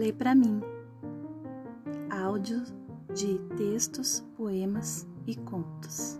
lê para mim. Áudio de textos, poemas e contos.